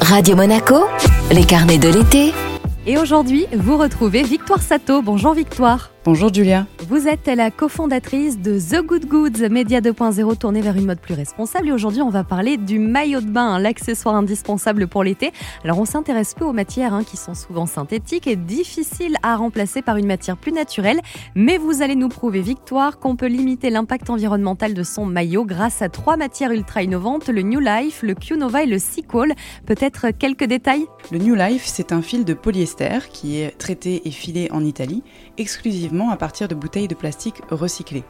Radio Monaco, les carnets de l'été. Et aujourd'hui, vous retrouvez Victoire Sato. Bonjour Victoire. Bonjour Julia. Vous êtes la cofondatrice de The Good Goods, média 2.0 tourné vers une mode plus responsable. Et aujourd'hui, on va parler du maillot de bain, l'accessoire indispensable pour l'été. Alors, on s'intéresse peu aux matières hein, qui sont souvent synthétiques et difficiles à remplacer par une matière plus naturelle. Mais vous allez nous prouver, Victoire, qu'on peut limiter l'impact environnemental de son maillot grâce à trois matières ultra innovantes le New Life, le Q-Nova et le Sequel. Peut-être quelques détails? Le New Life, c'est un fil de polyester qui est traité et filé en Italie exclusivement à partir de bouteilles de plastique recyclées.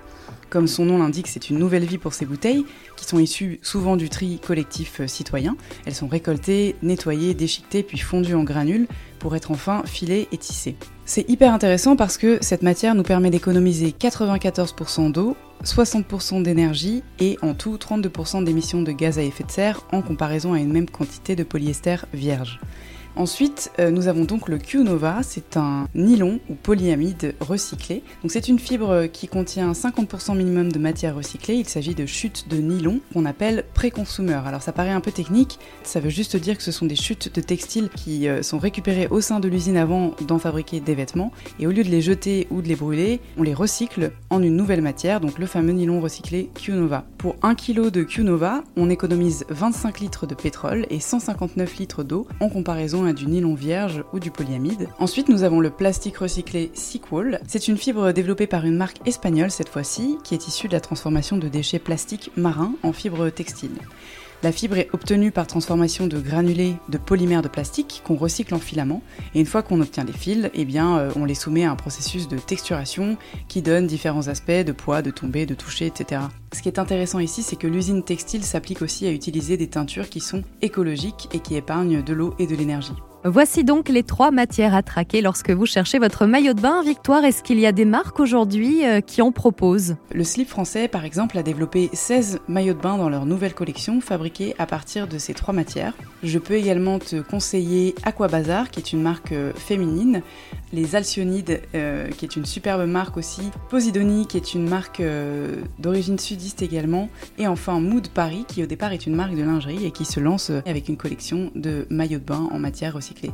Comme son nom l'indique, c'est une nouvelle vie pour ces bouteilles, qui sont issues souvent du tri collectif euh, citoyen. Elles sont récoltées, nettoyées, déchiquetées, puis fondues en granules pour être enfin filées et tissées. C'est hyper intéressant parce que cette matière nous permet d'économiser 94% d'eau, 60% d'énergie et en tout 32% d'émissions de gaz à effet de serre en comparaison à une même quantité de polyester vierge. Ensuite, euh, nous avons donc le Q-Nova, c'est un nylon ou polyamide recyclé. C'est une fibre qui contient 50% minimum de matière recyclée. Il s'agit de chutes de nylon qu'on appelle pré-consumeurs. Alors ça paraît un peu technique, ça veut juste dire que ce sont des chutes de textiles qui euh, sont récupérées au sein de l'usine avant d'en fabriquer des vêtements. Et au lieu de les jeter ou de les brûler, on les recycle en une nouvelle matière, donc le fameux nylon recyclé Q-Nova. Pour 1 kg de Q-Nova, on économise 25 litres de pétrole et 159 litres d'eau en comparaison du nylon vierge ou du polyamide. Ensuite, nous avons le plastique recyclé Sequal. C'est une fibre développée par une marque espagnole cette fois-ci, qui est issue de la transformation de déchets plastiques marins en fibres textiles. La fibre est obtenue par transformation de granulés de polymères de plastique qu'on recycle en filaments. Et une fois qu'on obtient les fils, eh euh, on les soumet à un processus de texturation qui donne différents aspects de poids, de tomber, de toucher, etc. Ce qui est intéressant ici, c'est que l'usine textile s'applique aussi à utiliser des teintures qui sont écologiques et qui épargnent de l'eau et de l'énergie. Voici donc les trois matières à traquer lorsque vous cherchez votre maillot de bain. Victoire, est-ce qu'il y a des marques aujourd'hui euh, qui en proposent? Le slip français, par exemple, a développé 16 maillots de bain dans leur nouvelle collection fabriqués à partir de ces trois matières. Je peux également te conseiller Aquabazar, qui est une marque euh, féminine, les Alcyonides, euh, qui est une superbe marque aussi, Posidoni, qui est une marque d'origine sudiste également, et enfin Mood Paris, qui au départ est une marque de lingerie et qui se lance avec une collection de maillots de bain en matière recyclée.